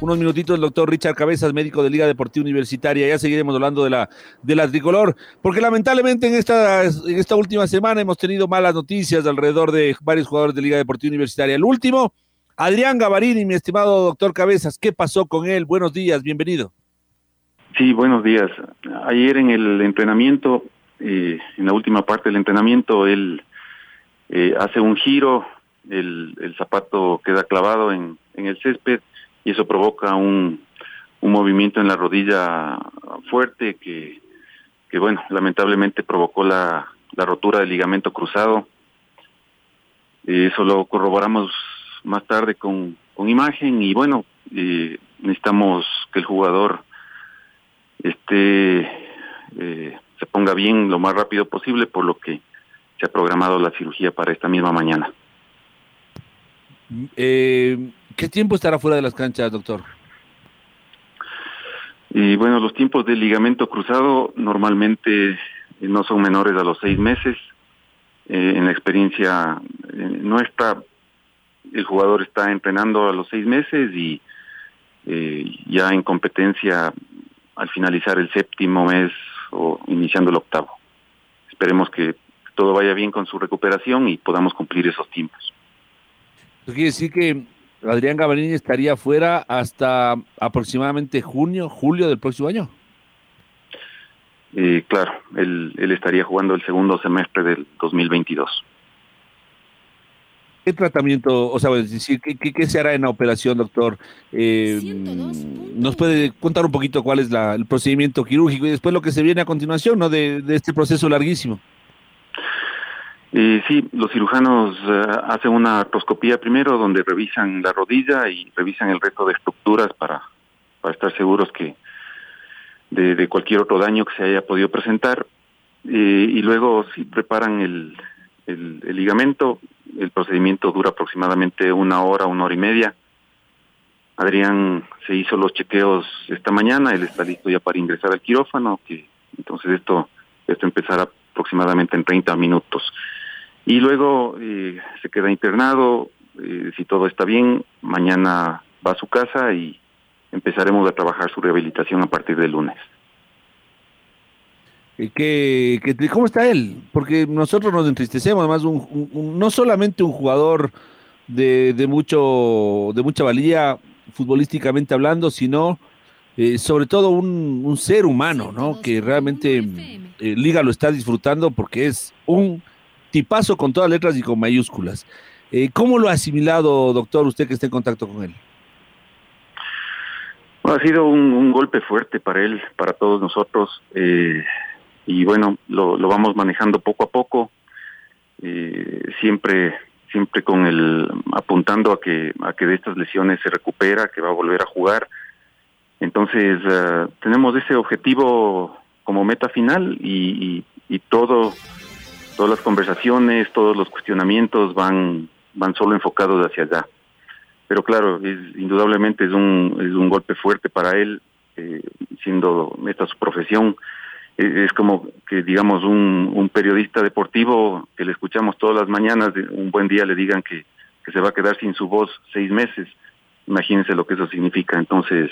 unos minutitos el doctor Richard Cabezas, médico de Liga Deportiva Universitaria. Ya seguiremos hablando de la, de la tricolor, porque lamentablemente en esta, en esta última semana hemos tenido malas noticias alrededor de varios jugadores de Liga Deportiva Universitaria. El último, Adrián Gavarini, mi estimado doctor Cabezas, ¿qué pasó con él? Buenos días, bienvenido. Sí, buenos días. Ayer en el entrenamiento, eh, en la última parte del entrenamiento, él eh, hace un giro, el, el zapato queda clavado en, en el césped y eso provoca un, un movimiento en la rodilla fuerte que, que bueno, lamentablemente provocó la, la rotura del ligamento cruzado. Eso lo corroboramos más tarde con, con imagen y bueno, eh, necesitamos que el jugador este eh, se ponga bien lo más rápido posible, por lo que se ha programado la cirugía para esta misma mañana. Eh, ¿Qué tiempo estará fuera de las canchas, doctor? Y bueno, los tiempos del ligamento cruzado normalmente no son menores a los seis meses. Eh, en la experiencia eh, nuestra, el jugador está entrenando a los seis meses y eh, ya en competencia al finalizar el séptimo mes o iniciando el octavo. Esperemos que todo vaya bien con su recuperación y podamos cumplir esos tiempos. Quiere decir que Adrián Gavarini estaría fuera hasta aproximadamente junio, julio del próximo año. Eh, claro, él, él estaría jugando el segundo semestre del 2022. ¿Qué tratamiento, o sea, decir, ¿qué, qué, se hará en la operación, doctor? Eh, ¿Nos puede contar un poquito cuál es la, el procedimiento quirúrgico y después lo que se viene a continuación, ¿no? De, de este proceso larguísimo. Eh, sí, los cirujanos eh, hacen una artroscopía primero donde revisan la rodilla y revisan el resto de estructuras para, estar seguros que de, cualquier otro daño que se haya podido presentar. Eh, y luego si preparan el, el, el, ligamento, el procedimiento dura aproximadamente una hora, una hora y media. Adrián se hizo los chequeos esta mañana, él está listo ya para ingresar al quirófano, que entonces esto, esto empezará aproximadamente en 30 minutos y luego eh, se queda internado, eh, si todo está bien, mañana va a su casa y empezaremos a trabajar su rehabilitación a partir del lunes. ¿Qué, qué, cómo está él? Porque nosotros nos entristecemos, además, un, un, no solamente un jugador de, de, mucho, de mucha valía futbolísticamente hablando, sino eh, sobre todo un, un, ser humano, ¿no? Que realmente eh, Liga lo está disfrutando porque es un tipazo con todas letras y con mayúsculas. Eh, ¿Cómo lo ha asimilado, doctor, usted que está en contacto con él? Ha sido un, golpe fuerte para él, para todos nosotros, eh, y bueno, lo, vamos manejando poco a poco, eh, siempre siempre con el apuntando a que a que de estas lesiones se recupera, que va a volver a jugar. Entonces uh, tenemos ese objetivo como meta final y todo todas las conversaciones, todos los cuestionamientos van van solo enfocados hacia allá. Pero claro, es, indudablemente es un es un golpe fuerte para él, eh, siendo esta su profesión. Es, es como que digamos un, un periodista deportivo que le escuchamos todas las mañanas, de un buen día le digan que, que se va a quedar sin su voz seis meses. Imagínense lo que eso significa. Entonces,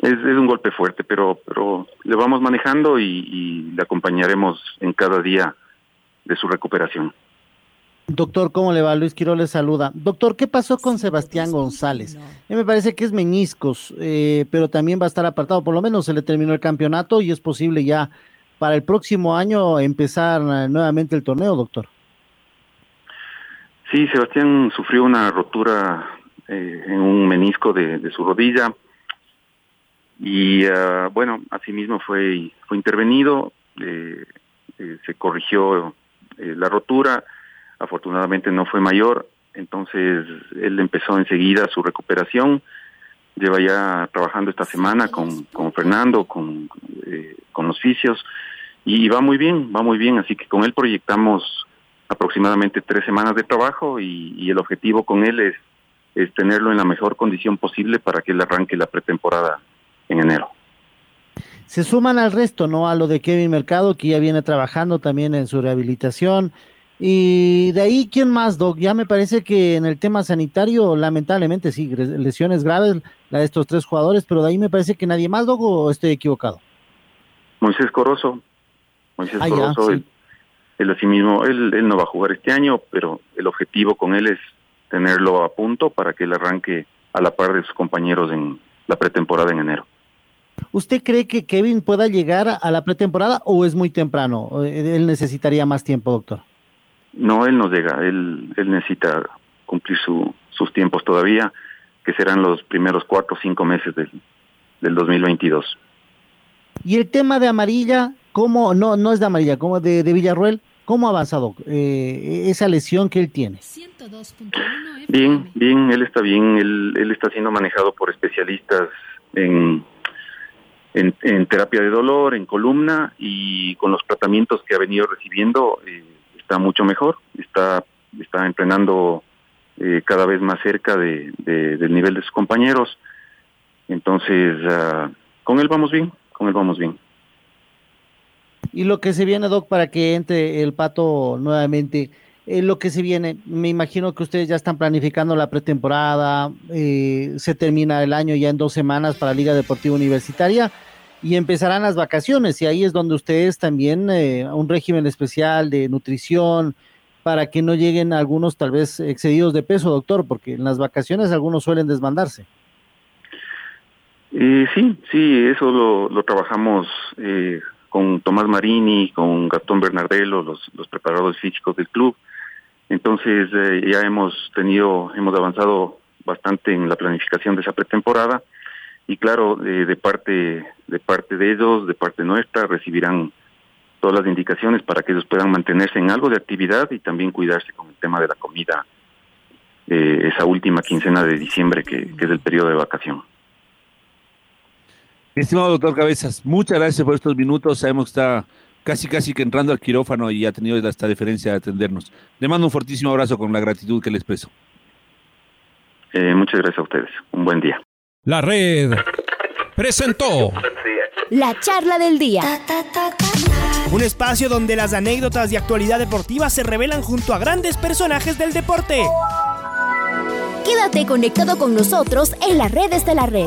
es, es un golpe fuerte, pero pero le vamos manejando y le acompañaremos en cada día de su recuperación. Doctor, ¿cómo le va? Luis Quiroles saluda. Doctor, ¿qué pasó con Sebastián González? Me parece que es meñiscos, eh, pero también va a estar apartado. Por lo menos se le terminó el campeonato y es posible ya para el próximo año empezar nuevamente el torneo, doctor. Sí, Sebastián sufrió una rotura eh, en un menisco de, de su rodilla y uh, bueno, asimismo fue, fue intervenido, eh, eh, se corrigió eh, la rotura, afortunadamente no fue mayor, entonces él empezó enseguida su recuperación, lleva ya trabajando esta semana con, con Fernando, con, eh, con los fisios, y va muy bien, va muy bien, así que con él proyectamos aproximadamente tres semanas de trabajo y, y el objetivo con él es, es tenerlo en la mejor condición posible para que él arranque la pretemporada en enero. Se suman al resto, ¿no? A lo de Kevin Mercado, que ya viene trabajando también en su rehabilitación. Y de ahí, ¿quién más, Doc? Ya me parece que en el tema sanitario, lamentablemente, sí, lesiones graves, la de estos tres jugadores, pero de ahí me parece que nadie más, Doc, o estoy equivocado. Moisés Corozo. Moisés ah, Corozo, ya, sí. él, él asimismo, él, él no va a jugar este año, pero el objetivo con él es tenerlo a punto para que él arranque a la par de sus compañeros en la pretemporada en enero. ¿Usted cree que Kevin pueda llegar a la pretemporada o es muy temprano? ¿Él necesitaría más tiempo, doctor? No, él no llega. Él, él necesita cumplir su, sus tiempos todavía, que serán los primeros cuatro o cinco meses del, del 2022. ¿Y el tema de amarilla? ¿Cómo? No, no es de amarilla, como de, de Villarruel. ¿Cómo ha avanzado eh, esa lesión que él tiene? Bien, bien, él está bien, él, él está siendo manejado por especialistas en, en, en, terapia de dolor, en columna y con los tratamientos que ha venido recibiendo eh, está mucho mejor, está, está entrenando eh, cada vez más cerca de, de, del nivel de sus compañeros, entonces uh, con él vamos bien, con él vamos bien. Y lo que se viene, Doc, para que entre el pato nuevamente, eh, lo que se viene, me imagino que ustedes ya están planificando la pretemporada, eh, se termina el año ya en dos semanas para Liga Deportiva Universitaria y empezarán las vacaciones y ahí es donde ustedes también eh, un régimen especial de nutrición para que no lleguen algunos tal vez excedidos de peso, doctor, porque en las vacaciones algunos suelen desmandarse. Eh, sí, sí, eso lo, lo trabajamos eh, con Tomás Marini, con Gastón Bernardelo, los, los preparadores físicos del club. Entonces eh, ya hemos tenido, hemos avanzado bastante en la planificación de esa pretemporada y claro, eh, de parte de parte de ellos, de parte nuestra, recibirán todas las indicaciones para que ellos puedan mantenerse en algo de actividad y también cuidarse con el tema de la comida eh, esa última quincena de diciembre que, que es el periodo de vacación. Estimado doctor Cabezas, muchas gracias por estos minutos. Sabemos que está casi, casi que entrando al quirófano y ha tenido esta deferencia de atendernos. Le mando un fortísimo abrazo con la gratitud que le expreso. Eh, muchas gracias a ustedes. Un buen día. La red presentó la charla del día. Un espacio donde las anécdotas de actualidad deportiva se revelan junto a grandes personajes del deporte. Quédate conectado con nosotros en las redes de la red.